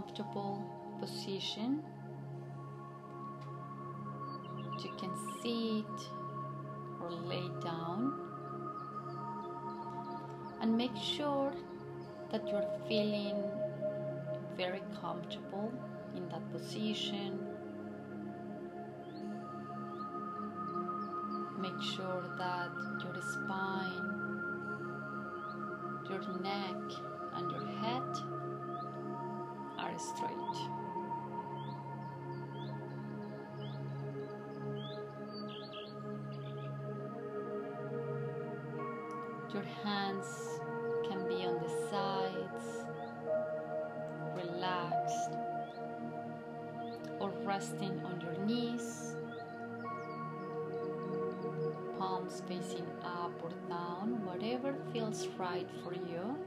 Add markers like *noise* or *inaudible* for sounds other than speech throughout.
comfortable position. You can sit or lay down and make sure that you're feeling very comfortable in that position. Make sure that your spine, your neck, straight. Your hands can be on the sides, relaxed, or resting on your knees, palms facing up or down, whatever feels right for you.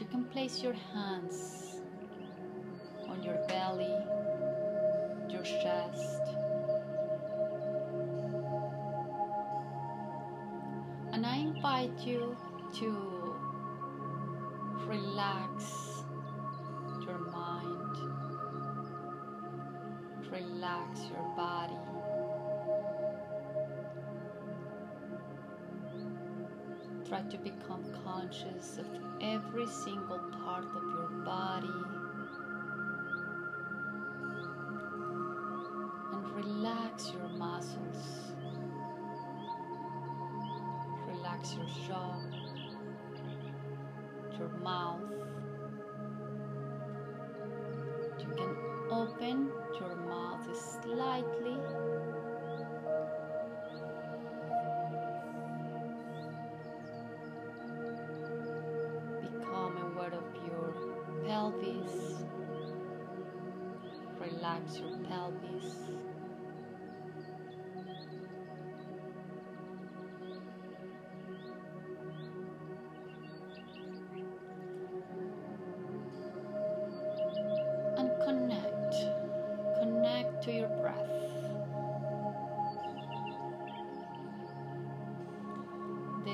You can place your hands Try to become conscious of every single part of your body and relax your muscles. Relax your jaw, your mouth. You can open your mouth slightly.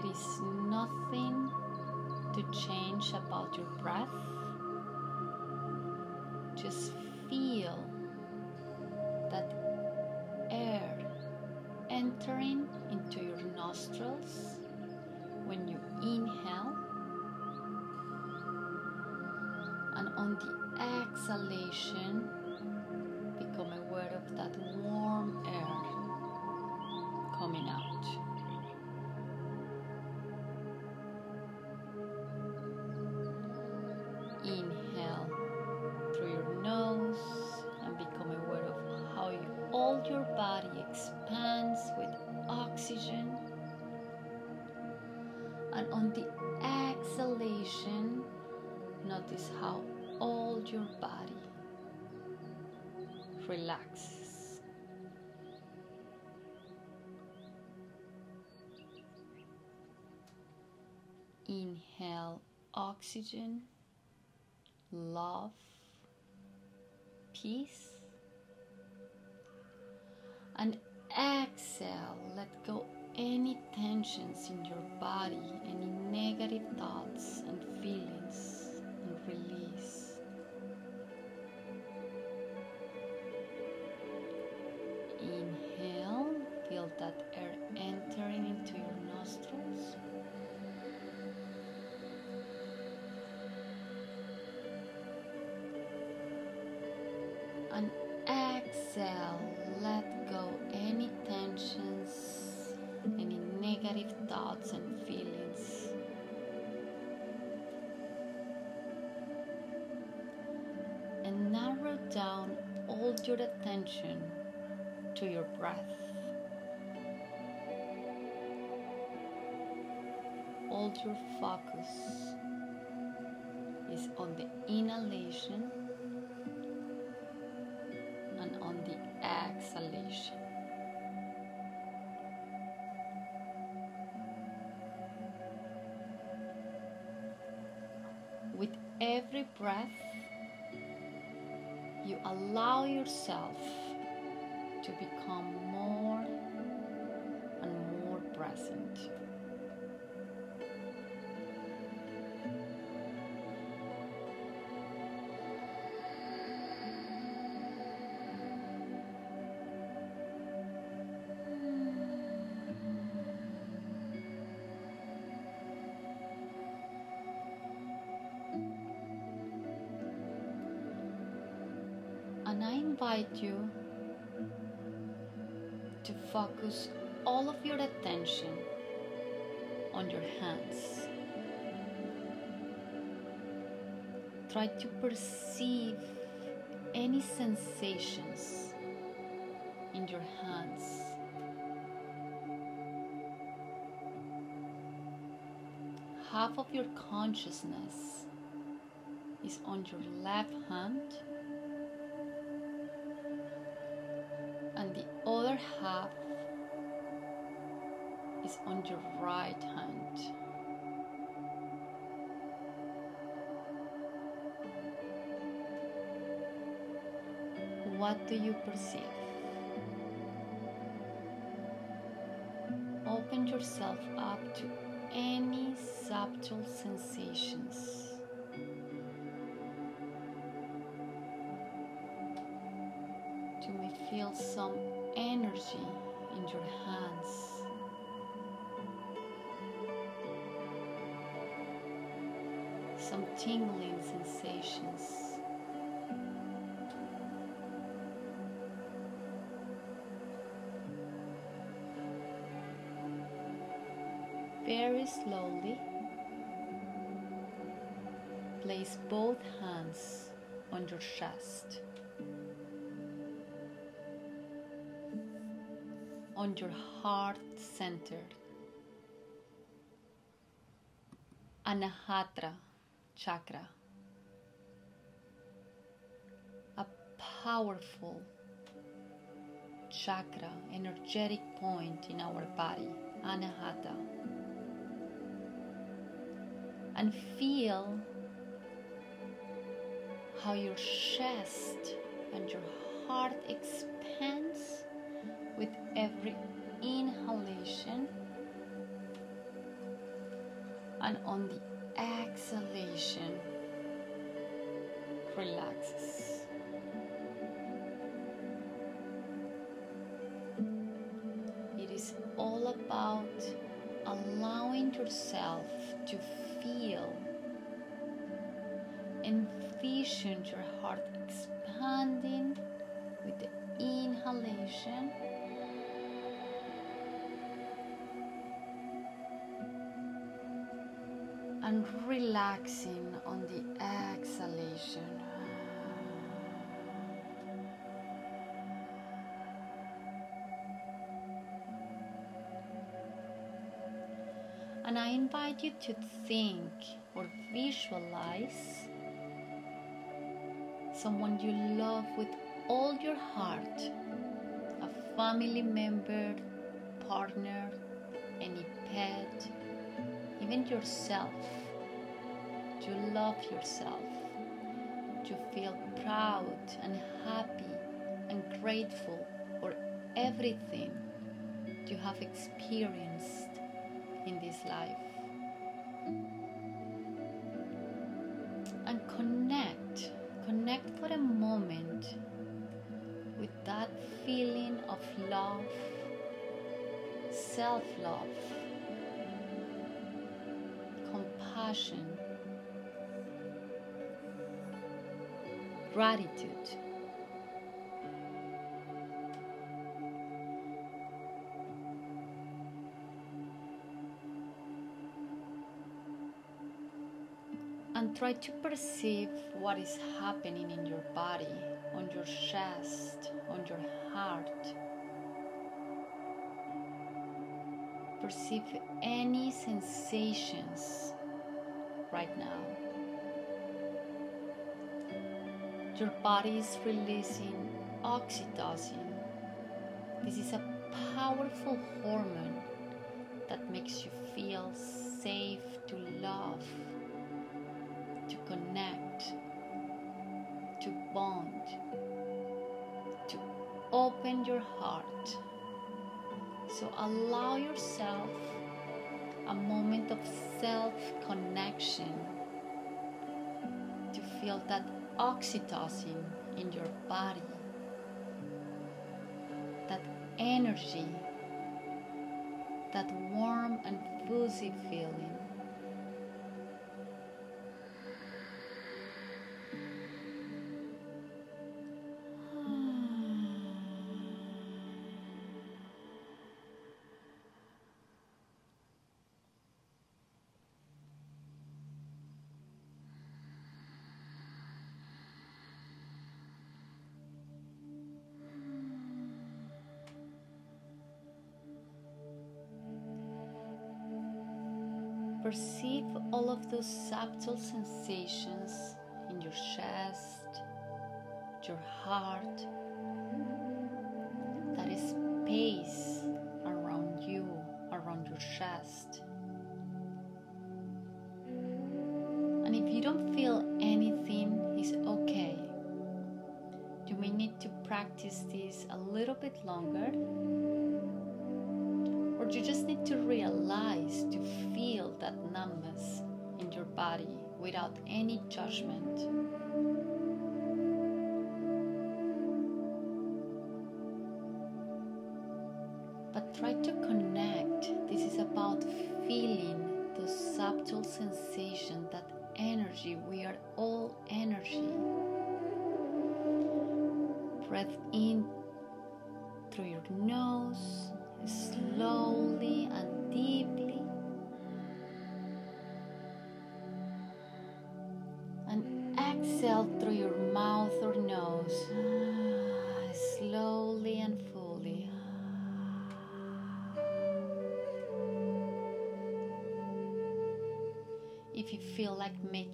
There is nothing to change about your breath. Just feel that air entering into your nostrils when you inhale and on the exhalation, become aware of that And on the exhalation, notice how all your body relaxes. Inhale oxygen, love, peace. And exhale, let go any tensions in your body, any negative thoughts and feelings, and release. Inhale, feel that air entering into your nostrils. And exhale, thoughts and feelings. And narrow down all your attention to your breath. All your focus is on the inhalation every breath, you allow yourself to become more and more present. Invite you to focus all of your attention on your hands. Try to perceive any sensations in your hands. Half of your consciousness is on your left hand, half is on your right hand. What do you perceive? Open yourself up to any subtle sensations. Energy in your hands. Some tingling sensations. Very slowly, place both hands on your chest, on your heart center, Anahata chakra, a powerful chakra, energetic point in our body, Anahata. And feel how your chest and your heart expands with every inhalation and on the exhalation relaxes And relaxing on the exhalation. And I invite you to think or visualize someone you love with all your heart a family member, partner, any pet, even yourself. To love yourself, to feel proud and happy and grateful for everything you have experienced in this life. And connect, connect for a moment with that feeling of love, self love, compassion, gratitude. and try to perceive what is happening in your body, on your chest, on your heart. Perceive any sensations right now. Your body is releasing oxytocin. This is a powerful hormone that makes you feel safe to love to connect, to bond, to open your heart. So allow yourself a moment of self connection to feel that oxytocin in your body, that energy, that warm and fuzzy feeling. Perceive all of those subtle sensations in your chest, your heart, that space around you, around your chest. And if you don't feel anything, it's okay. You may need to practice this a little bit longer you just need to realize to feel that numbness in your body without any judgment. But try to connect. This is about feeling the subtle sensation, that energy. We are all energy. Breath in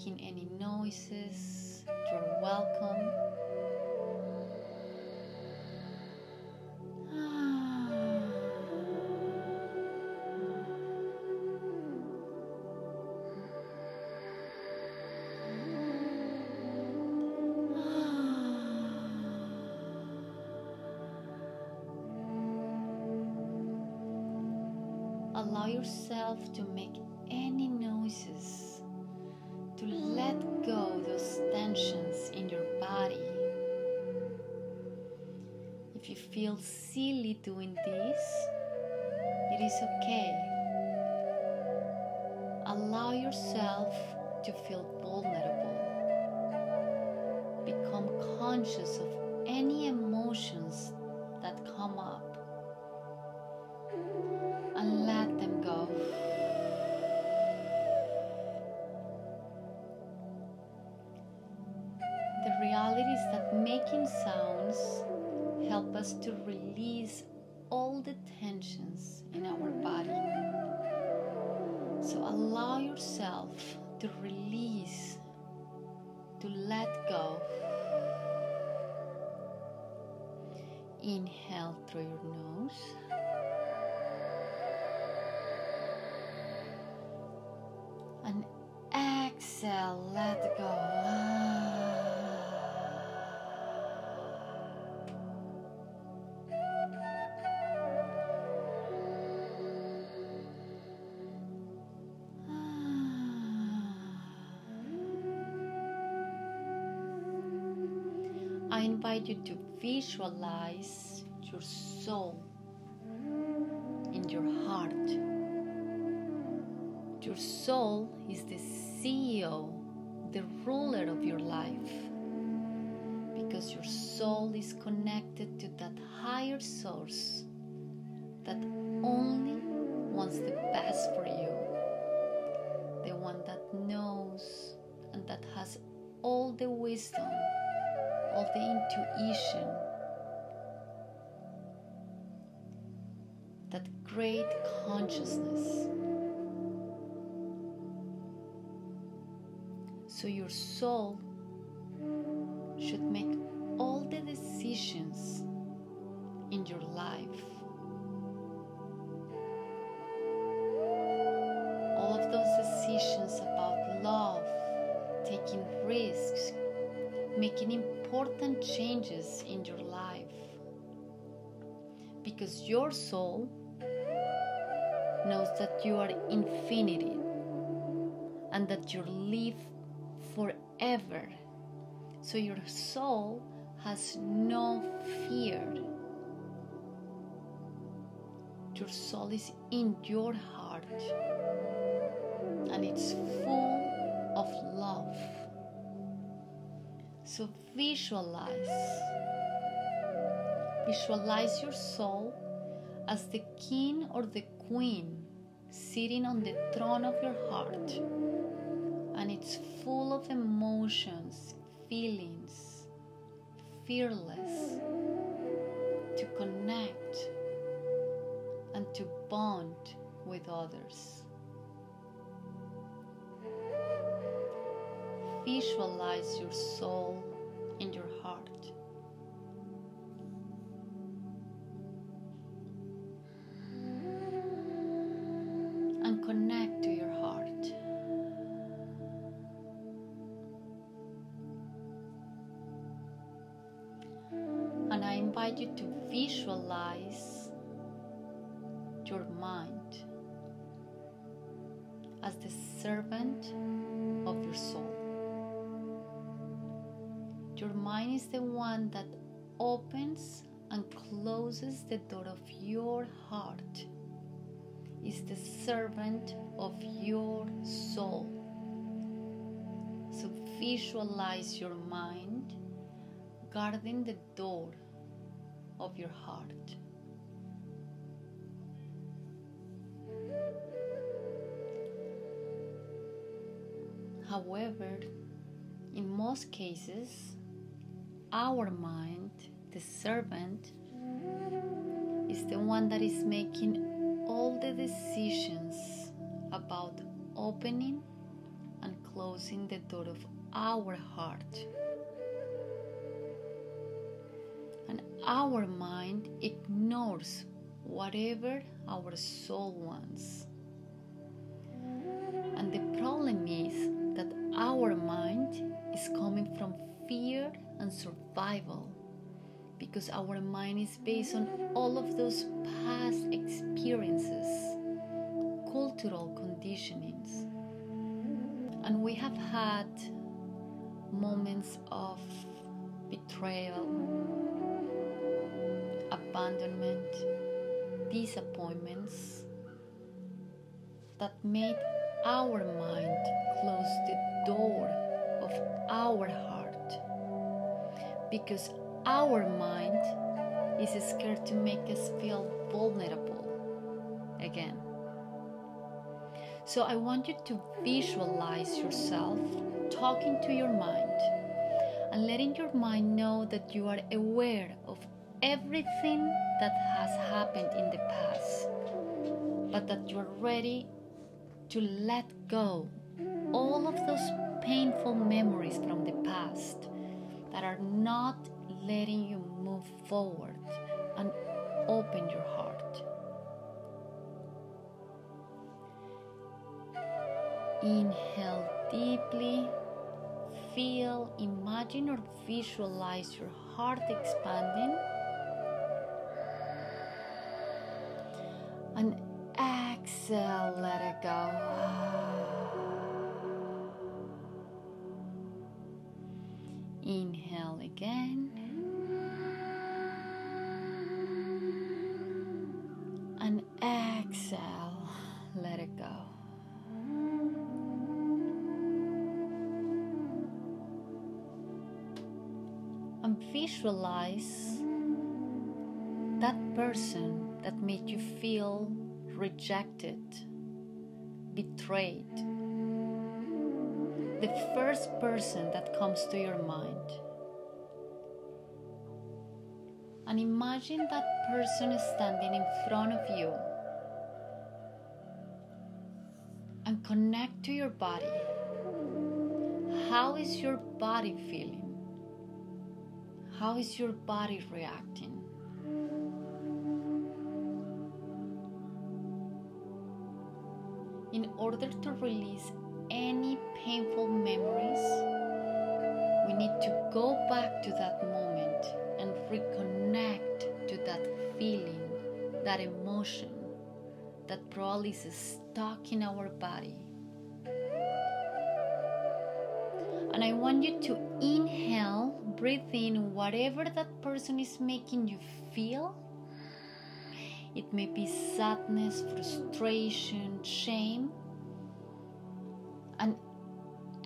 making any noises, you're welcome. *sighs* allow yourself to make any let go those tensions in your body. If you feel silly doing this, it is okay. Allow yourself to feel vulnerable. Become conscious of us to release all the tensions in our body. So allow yourself to release, to let go. Inhale through your nose. And exhale, let go. Invite you to visualize your soul in your heart. Your soul is the CEO, the ruler of your life. Because your soul is connected to that higher source that only wants the best for you. The one that knows and that has all the wisdom, all the intuition, that great consciousness. So your soul should make all the decisions in your life. All of those decisions about love, taking risks, making important changes in your life. Because your soul knows that you are infinity and that you live forever. So your soul has no fear. Your soul is in your heart and it's full of love. So visualize. Visualize your soul as the king or the queen sitting on the throne of your heart and it's full of emotions, feelings, fearless to connect and to bond with others. Visualize your soul in your your heart. Is the servant of your soul. So visualize your mind guarding the door of your heart. However, in most cases, our mind, the servant, is the one that is making all the decisions about opening and closing the door of our heart. And our mind ignores whatever our soul wants. And the problem is that our mind is coming from fear and survival because our mind is based on all of those past experiences, cultural conditionings. And we have had moments of betrayal, abandonment, disappointments that made our mind close the door of our heart because our mind is scared to make us feel vulnerable again. So I want you to visualize yourself talking to your mind and letting your mind know that you are aware of everything that has happened in the past, but that you are ready to let go all of those painful memories from the past that are not letting you move forward and open your heart. Inhale deeply, feel, imagine, or visualize your heart expanding. And exhale, let it go. Inhale again. Visualize that person that made you feel rejected, betrayed the first person that comes to your mind. And imagine that person standing in front of you. And connect to your body. How is your body feeling? How is your body reacting? In order to release any painful memories, we need to go back to that moment and reconnect to that feeling, that emotion that probably is stuck in our body. And I want you to inhale, breathe in whatever that person is making you feel. It may be sadness, frustration, shame and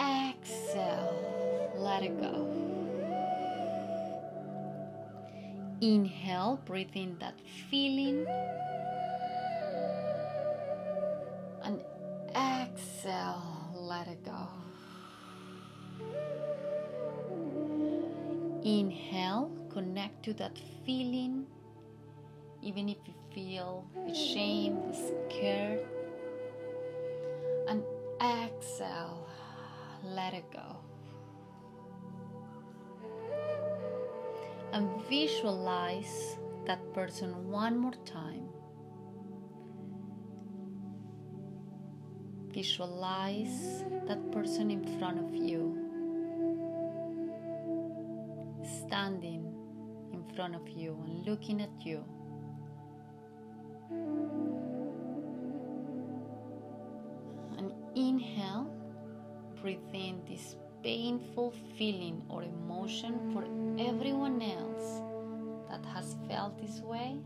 exhale, let it go. Inhale, breathe in that feeling, and exhale, let it go. Inhale, connect to that feeling, even if you feel ashamed, scared. And exhale, let it go. And visualize that person one more time. Visualize that person in front of you. Standing in front of you and looking at you. And inhale, breathe in this painful feeling or emotion for everyone else that has felt this way.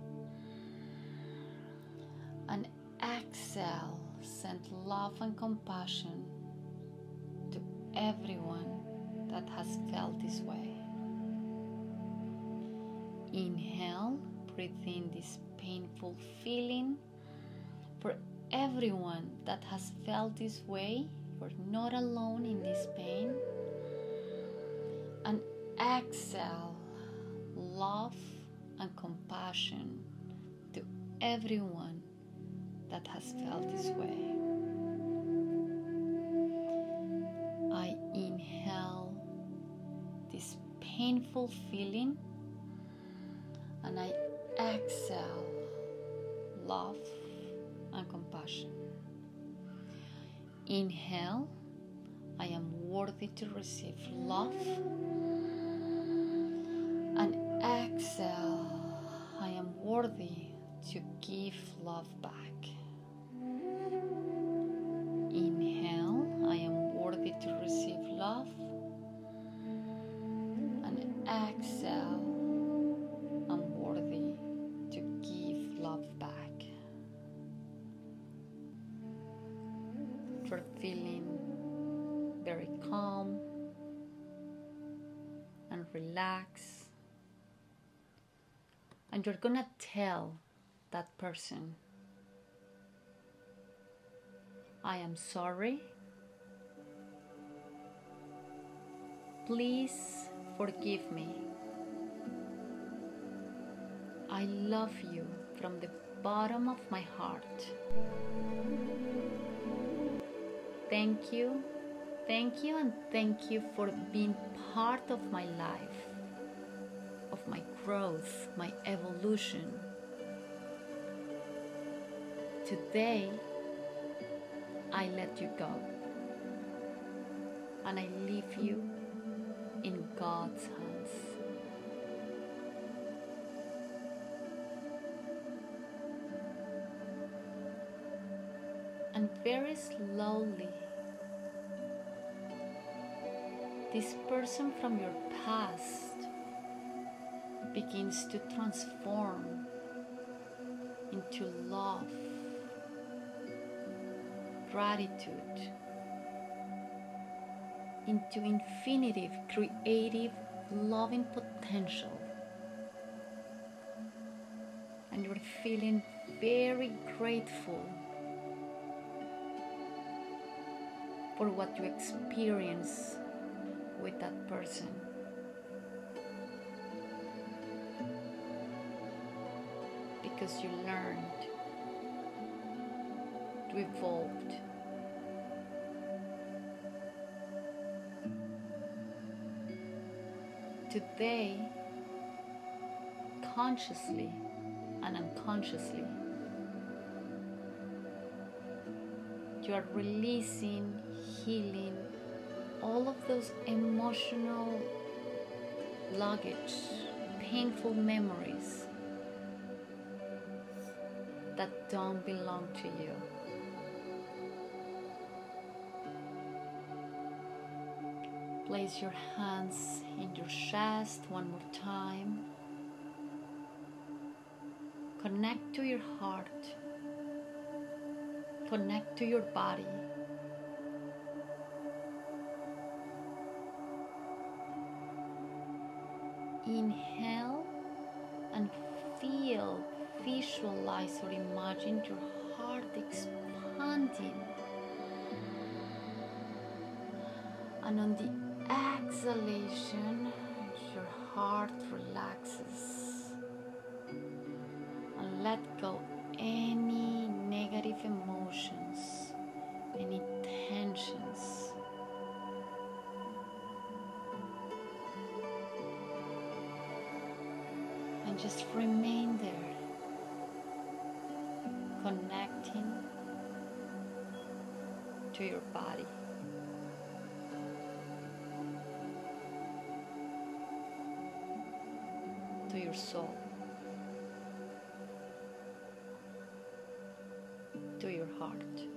And exhale, send love and compassion to everyone that has felt this way. Inhale, breathe in this painful feeling for everyone that has felt this way. You're not alone in this pain. And exhale, love and compassion to everyone that has felt this way. I inhale this painful feeling and I exhale love and compassion. Inhale, I am worthy to receive love. And exhale, I am worthy to give love back. And you're gonna tell that person, I am sorry. Please forgive me. I love you from the bottom of my heart. Thank you, thank you, and thank you for being part of my life, growth, my evolution. Today, I let you go and I leave you in God's hands. And very slowly, this person from your past begins to transform into love, gratitude, into infinitive, creative, loving potential. And you're feeling very grateful for what you experience with that person. Because you learned, you evolved. Today, consciously and unconsciously, you are releasing, healing all of those emotional luggage, painful memories that don't belong to you. Place your hands in your chest one more time. Connect to your heart. Connect to your body. Visualize, or imagine your heart expanding. And on the exhalation, your heart relaxes. And let go any negative emotions, any tensions. And just remain to your body. To your soul, to your heart.